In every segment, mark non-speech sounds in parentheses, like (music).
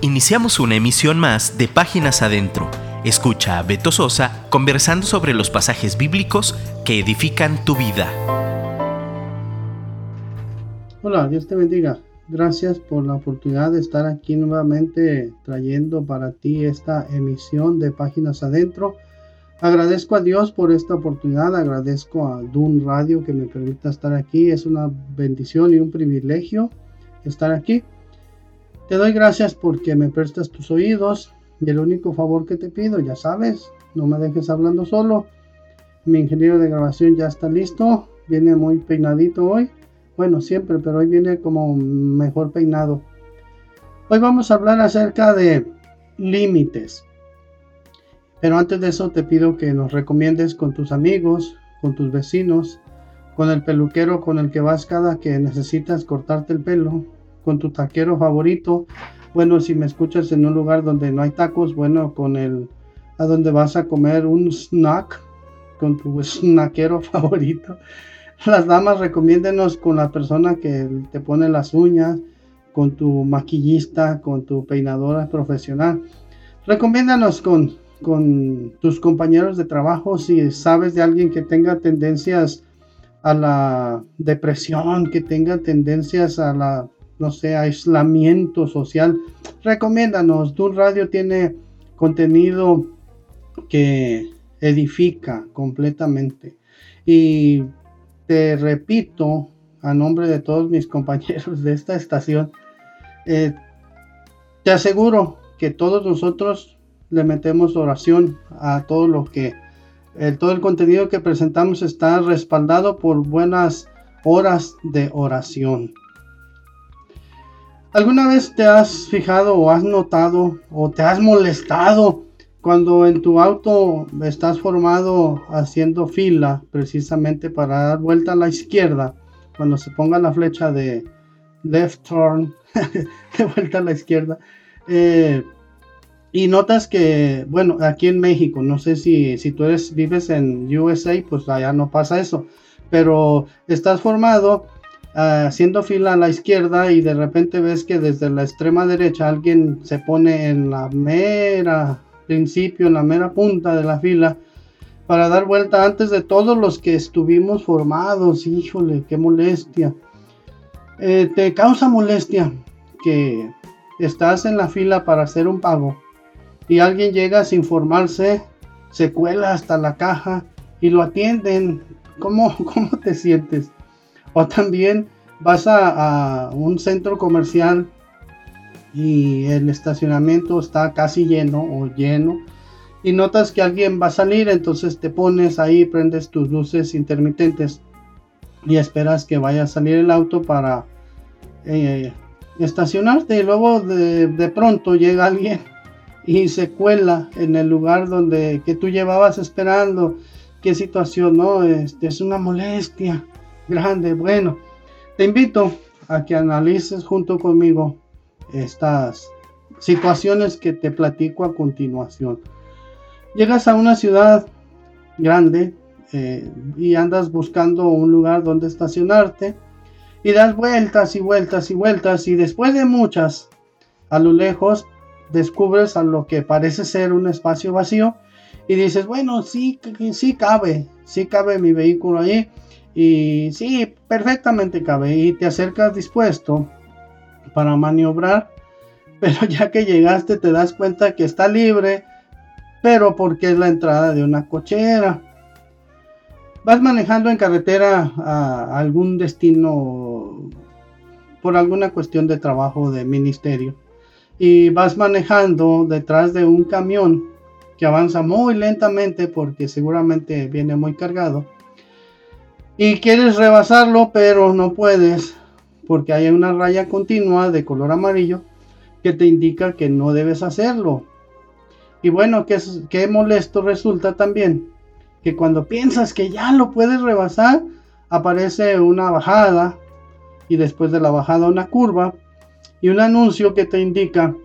Iniciamos una emisión más de Páginas Adentro. Escucha a Beto Sosa conversando sobre los pasajes bíblicos que edifican tu vida. Hola, Dios te bendiga. Gracias por la oportunidad de estar aquí nuevamente trayendo para ti esta emisión de Páginas Adentro. Agradezco a Dios por esta oportunidad, agradezco a Dun Radio que me permita estar aquí. Es una bendición y un privilegio estar aquí. Te doy gracias porque me prestas tus oídos y el único favor que te pido, ya sabes, no me dejes hablando solo. Mi ingeniero de grabación ya está listo, viene muy peinadito hoy. Bueno, siempre, pero hoy viene como mejor peinado. Hoy vamos a hablar acerca de límites. Pero antes de eso te pido que nos recomiendes con tus amigos, con tus vecinos, con el peluquero con el que vas cada que necesitas cortarte el pelo, con tu taquero favorito. Bueno, si me escuchas en un lugar donde no hay tacos, bueno, con el a donde vas a comer un snack con tu snackero (laughs) favorito. Las damas, recomiéndenos con la persona que te pone las uñas, con tu maquillista, con tu peinadora profesional. Recomiéndanos con, con tus compañeros de trabajo si sabes de alguien que tenga tendencias a la depresión, que tenga tendencias a la no sé, aislamiento social, recomiéndanos. Dun Radio tiene contenido que edifica completamente. Y te repito, a nombre de todos mis compañeros de esta estación, eh, te aseguro que todos nosotros le metemos oración a todo lo que, todo el contenido que presentamos está respaldado por buenas horas de oración. ¿Alguna vez te has fijado o has notado o te has molestado cuando en tu auto estás formado haciendo fila precisamente para dar vuelta a la izquierda? Cuando se ponga la flecha de left turn, (laughs) de vuelta a la izquierda. Eh, y notas que, bueno, aquí en México, no sé si, si tú eres, vives en USA, pues allá no pasa eso. Pero estás formado haciendo fila a la izquierda y de repente ves que desde la extrema derecha alguien se pone en la mera principio, en la mera punta de la fila para dar vuelta antes de todos los que estuvimos formados. Híjole, qué molestia. Eh, te causa molestia que estás en la fila para hacer un pago y alguien llega sin formarse, se cuela hasta la caja y lo atienden. ¿Cómo, (laughs) cómo te sientes? O también vas a, un centro comercial y el estacionamiento está casi lleno o lleno y notas que alguien va a salir, entonces te pones ahí, prendes tus luces intermitentes y esperas que vaya a salir el auto para eh, estacionarte y luego de, pronto llega alguien y se cuela en el lugar donde que tú llevabas esperando. Qué situación, ¿no? Este, es una molestia grande. Bueno, te invito a que analices junto conmigo estas situaciones que te platico a continuación. Llegas a una ciudad grande eh, y andas buscando un lugar donde estacionarte y das vueltas y vueltas y vueltas y después de muchas a lo lejos descubres a lo que parece ser un espacio vacío y dices bueno sí sí cabe sí cabe mi vehículo ahí y sí, perfectamente cabe. Y te acercas dispuesto para maniobrar. (laughs) Pero ya que llegaste te das cuenta que está libre. Pero porque es la entrada de una cochera. Vas manejando en carretera a algún destino por alguna cuestión de trabajo de ministerio. Y vas manejando detrás de un camión que avanza muy lentamente porque seguramente viene muy cargado y quieres rebasarlo, pero no puedes porque hay una raya continua de color amarillo que te indica que no debes hacerlo. Y bueno, que molesto resulta también que cuando piensas que ya lo puedes rebasar, aparece una bajada y después de la bajada una curva y un anuncio que te indica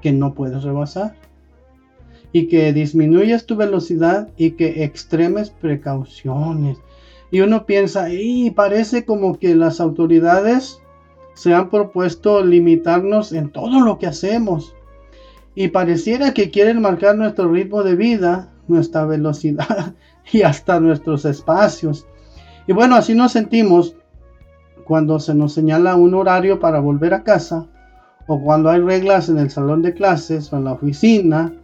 que no puedes rebasar y que disminuyes tu velocidad y que extremes precauciones y uno piensa, y parece como que las autoridades se han propuesto limitarnos en todo lo que hacemos. Y pareciera que quieren marcar nuestro ritmo de vida, nuestra velocidad (laughs) y hasta nuestros espacios. Y bueno, así nos sentimos cuando se nos señala un horario para volver a casa o cuando hay reglas en el salón de clases o en la oficina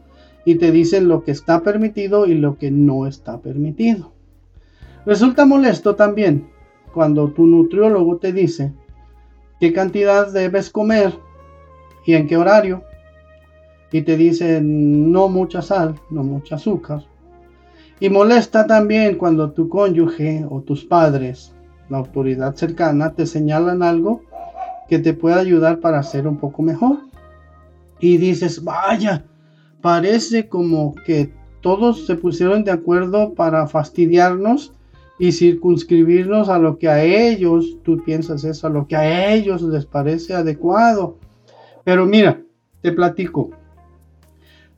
y te dicen lo que está permitido y lo que no está permitido. Resulta molesto también cuando tu nutriólogo te dice qué cantidad debes comer y en qué horario y te dicen no mucha sal, no mucha azúcar. Y molesta también cuando tu cónyuge o tus padres, la autoridad cercana, te señalan algo que te pueda ayudar para ser un poco mejor. Y dices, vaya, parece como que todos se pusieron de acuerdo para fastidiarnos y circunscribirnos a lo que a ellos, tú piensas eso, a lo que a ellos les parece adecuado. Pero mira, te platico.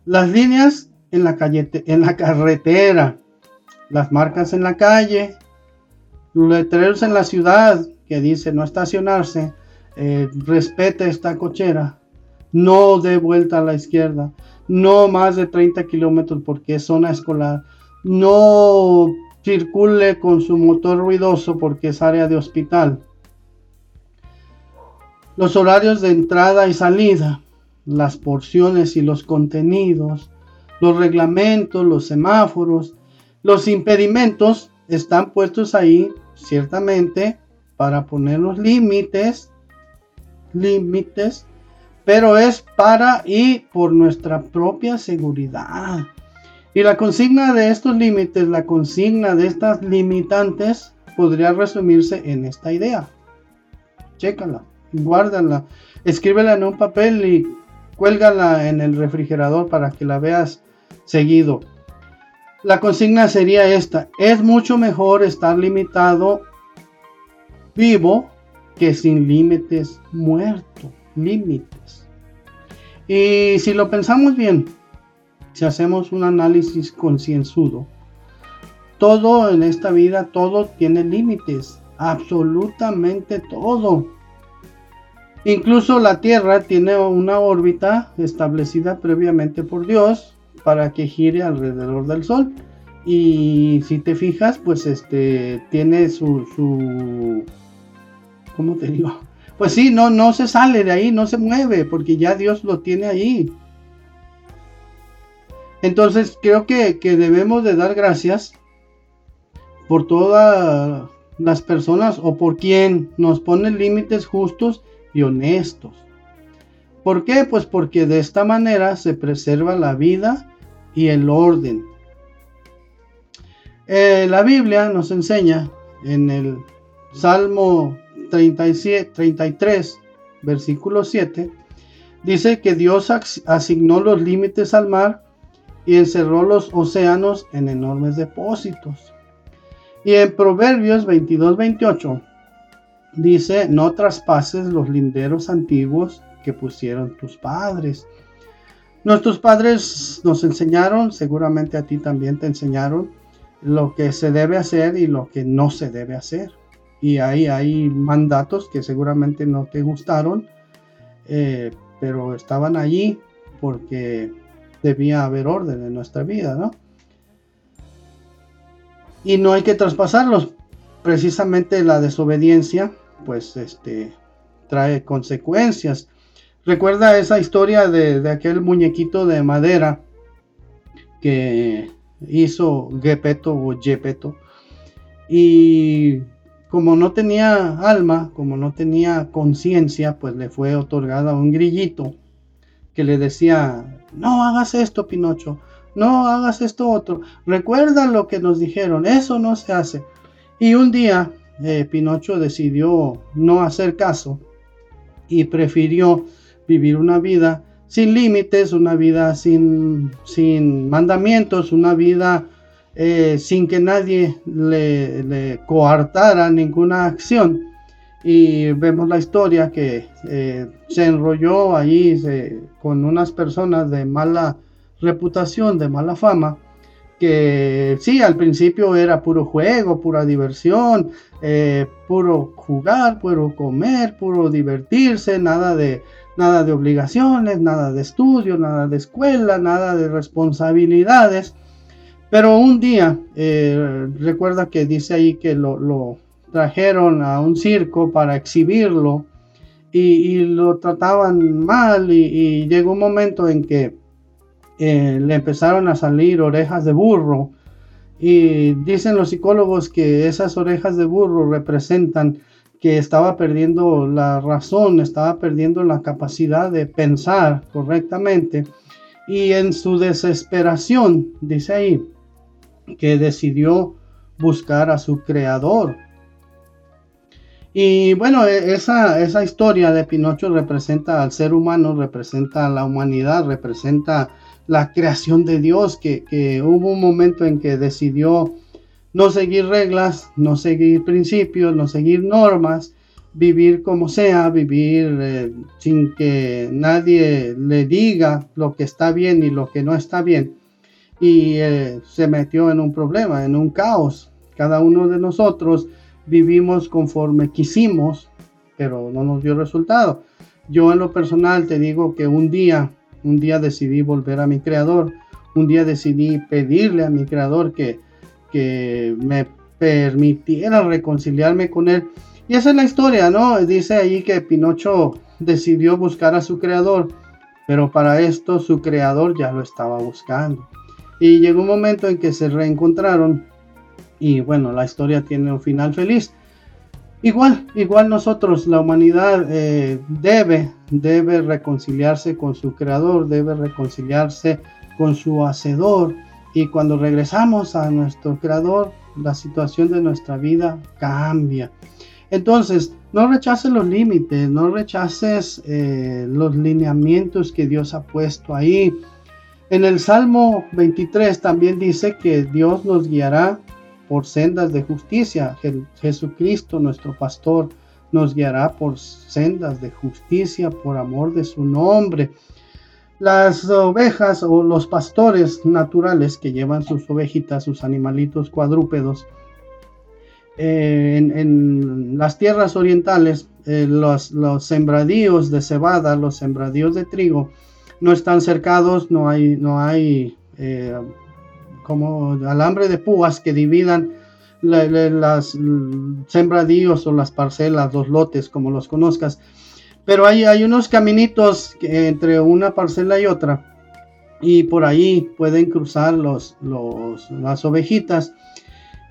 Las líneas en la, calle, en la carretera, las marcas en la calle, los letreros en la ciudad que dice no estacionarse, eh, respete esta cochera, no dé vuelta a la izquierda, no más de 30 kilómetros porque es zona escolar, no circule con su motor ruidoso porque es área de hospital. Los horarios de entrada y salida, las porciones y los contenidos, los reglamentos, los semáforos, los impedimentos están puestos ahí ciertamente para poner los límites límites, pero es para y por nuestra propia seguridad. Y la consigna de estos límites, la consigna de estas limitantes, podría resumirse en esta idea. Chécala, guárdala, escríbela en un papel y cuélgala en el refrigerador para que la veas seguido. La consigna sería esta, es mucho mejor estar limitado vivo que sin límites muerto, límites. Y si lo pensamos bien, si hacemos un análisis concienzudo, todo en esta vida, todo tiene límites, absolutamente todo. Incluso la Tierra tiene una órbita establecida previamente por Dios para que gire alrededor del Sol. Y si te fijas, pues este tiene su, su ¿cómo te digo? Pues sí, no, no se sale de ahí, no se mueve, porque ya Dios lo tiene ahí. Entonces creo que, debemos de dar gracias por todas las personas o por quien nos pone límites justos y honestos. ¿Por qué? Pues porque de esta manera se preserva la vida y el orden. Eh, la Biblia nos enseña en el Salmo 37, 33, versículo 7, dice que Dios asignó los límites al mar y encerró los océanos en enormes depósitos. Y en Proverbios 22, 28 dice, no traspases los linderos antiguos que pusieron tus padres. Nuestros padres nos enseñaron, seguramente a ti también te enseñaron, lo que se debe hacer y lo que no se debe hacer y ahí hay mandatos que seguramente no te gustaron, eh, pero estaban allí porque debía haber orden en nuestra vida, ¿no? Y no hay que traspasarlos. Precisamente la desobediencia, pues, este, trae consecuencias. Recuerda esa historia de, aquel muñequito de madera que hizo Gepeto o Jepeto y como no tenía alma, como no tenía conciencia, pues le fue otorgada un grillito que le decía, no hagas esto, Pinocho, no hagas esto otro, recuerda lo que nos dijeron, eso no se hace. Y un día eh, Pinocho decidió no hacer caso y prefirió vivir una vida sin límites, una vida sin, sin mandamientos, una vida eh, sin que nadie le, coartara ninguna acción. Y vemos la historia que eh, se enrolló allí con unas personas de mala reputación, de mala fama, que sí, al principio era puro juego, pura diversión, eh, puro jugar, puro comer, puro divertirse, nada de, nada de obligaciones, nada de estudio, nada de escuela, nada de responsabilidades. Pero un día, eh, recuerda que dice ahí que lo, trajeron a un circo para exhibirlo y, lo trataban mal y llegó un momento en que eh, le empezaron a salir orejas de burro. Y dicen los psicólogos que esas orejas de burro representan que estaba perdiendo la razón, estaba perdiendo la capacidad de pensar correctamente. Y en su desesperación, dice ahí, que decidió buscar a su creador. Y bueno, e, esa, esa historia de Pinocho representa al ser humano, representa a la humanidad, representa la creación de Dios, que, hubo un momento en que decidió no seguir reglas, no seguir principios, no seguir normas, vivir como sea, vivir eh, sin que nadie le diga lo que está bien y lo que no está bien. Y eh, se metió en un problema, en un caos. Cada uno de nosotros vivimos conforme quisimos, pero no nos dio resultado. Yo en lo personal te digo que un día un día decidí volver a mi creador. Un día decidí pedirle a mi creador que, que me permitiera reconciliarme con él. Y esa es la historia, ¿no? Dice ahí que Pinocho decidió buscar a su creador, pero para esto su creador ya lo estaba buscando. Y llegó un momento en que se reencontraron y bueno, la historia tiene un final feliz. Igual, igual nosotros, la humanidad eh, debe, debe reconciliarse con su creador, debe reconciliarse con su hacedor. Y cuando regresamos a nuestro creador, la situación de nuestra vida cambia. Entonces, no rechaces los límites, no rechaces eh, los lineamientos que Dios ha puesto ahí. En el Salmo 23 también dice que Dios nos guiará por sendas de justicia. Jesucristo, nuestro pastor, nos guiará por sendas de justicia por amor de su nombre. Las ovejas o los pastores naturales que llevan sus ovejitas, sus animalitos cuadrúpedos, eh, en, las tierras orientales, eh, los, sembradíos de cebada, los sembradíos de trigo, no están cercados, no hay, no hay eh, como alambre de púas que dividan las sembradíos o las parcelas, los lotes, como los conozcas. Pero hay, hay unos caminitos entre una parcela y otra y por ahí pueden cruzar los, los, las ovejitas.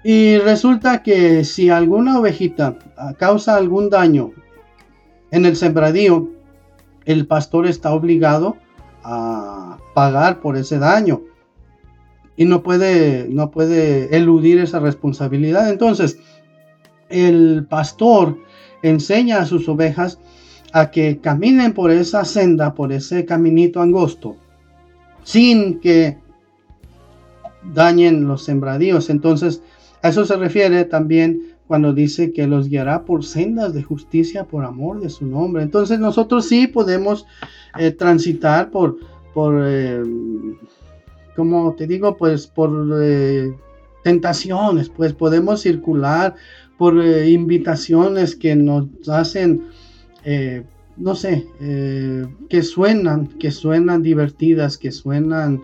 Y resulta que si alguna ovejita causa algún daño en el sembradío, el pastor está obligado a pagar por ese daño y no puede, no puede eludir esa responsabilidad. Entonces, el pastor enseña a sus ovejas a que caminen por esa senda, por ese caminito angosto, sin que dañen los sembradíos. Entonces, a eso se refiere también cuando dice que los guiará por sendas de justicia por amor de su nombre. Entonces, nosotros sí podemos eh, transitar por, por eh, como te digo, pues por eh, tentaciones, pues podemos circular por eh, invitaciones que nos hacen, eh, no sé, que suenan, que suenan divertidas, que suenan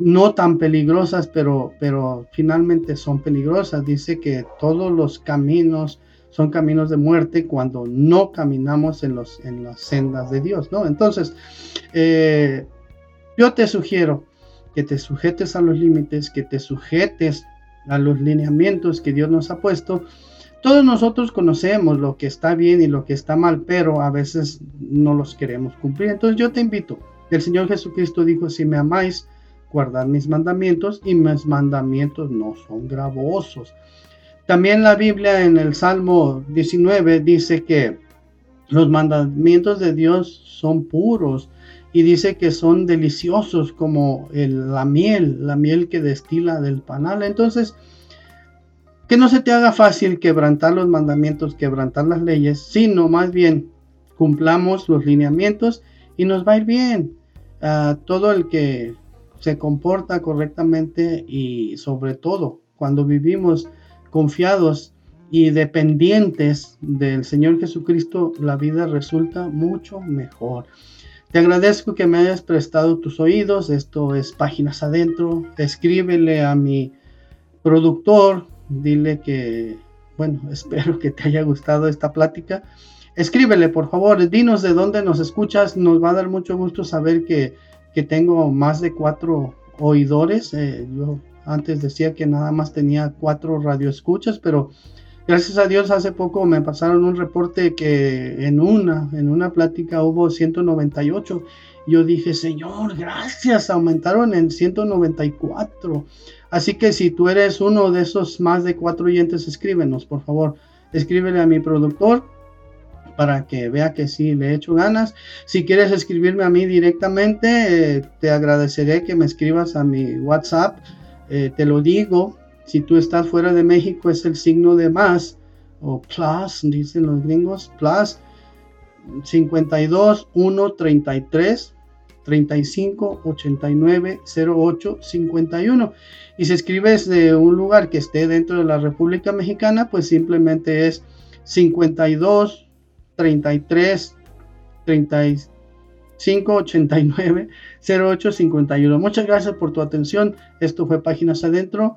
no tan peligrosas, pero, pero finalmente son peligrosas. Dice que todos los caminos son caminos de muerte cuando no caminamos en, los, en las sendas de Dios, ¿no? Entonces, yo te sugiero que te sujetes a los límites, que te sujetes a los lineamientos que Dios nos ha puesto. Todos nosotros conocemos lo que está bien y lo que está mal, pero a veces no los queremos cumplir. Entonces yo te invito. El Señor Jesucristo dijo, si me amáis, guardad mis mandamientos y mis mandamientos no son gravosos. También la Biblia en el Salmo 19 dice que los mandamientos de Dios son puros y dice que son deliciosos como la miel, la miel que destila del panal. Entonces, que no se te haga fácil quebrantar los mandamientos, quebrantar las leyes, sino más bien cumplamos los lineamientos y nos va a ir bien. todo el que se comporta correctamente y sobre todo cuando vivimos confiados y dependientes del Señor Jesucristo, la vida resulta mucho mejor. Te agradezco que me hayas prestado tus oídos. Esto es Páginas Adentro. Escríbele a mi productor. Dile que, bueno, (laughs) espero que te haya gustado esta plática. Escríbele, por favor. Dinos de dónde nos escuchas. Nos va a dar mucho gusto saber que, que tengo más de cuatro oidores. Eh, yo antes decía que nada más tenía cuatro radioescuchas, pero Gracias a Dios hace poco me pasaron un reporte que en una, en una plática hubo 198. Yo dije, Señor, gracias, aumentaron en 194. Así que si tú eres uno de esos más de cuatro oyentes, escríbenos, por favor. Escríbele a mi productor para que vea que sí le he hecho ganas. Si quieres escribirme a mí directamente, eh, te agradeceré que me escribas a mi WhatsApp. Eh, te lo digo, si tú estás fuera de México es el signo de más o plus, dicen los gringos, plus 52 1 33 35 89 08 51. Y si escribes de un lugar que esté dentro de la República Mexicana, pues simplemente es 52 33 35 89 08 51. Muchas gracias por tu atención. Esto fue Páginas Adentro.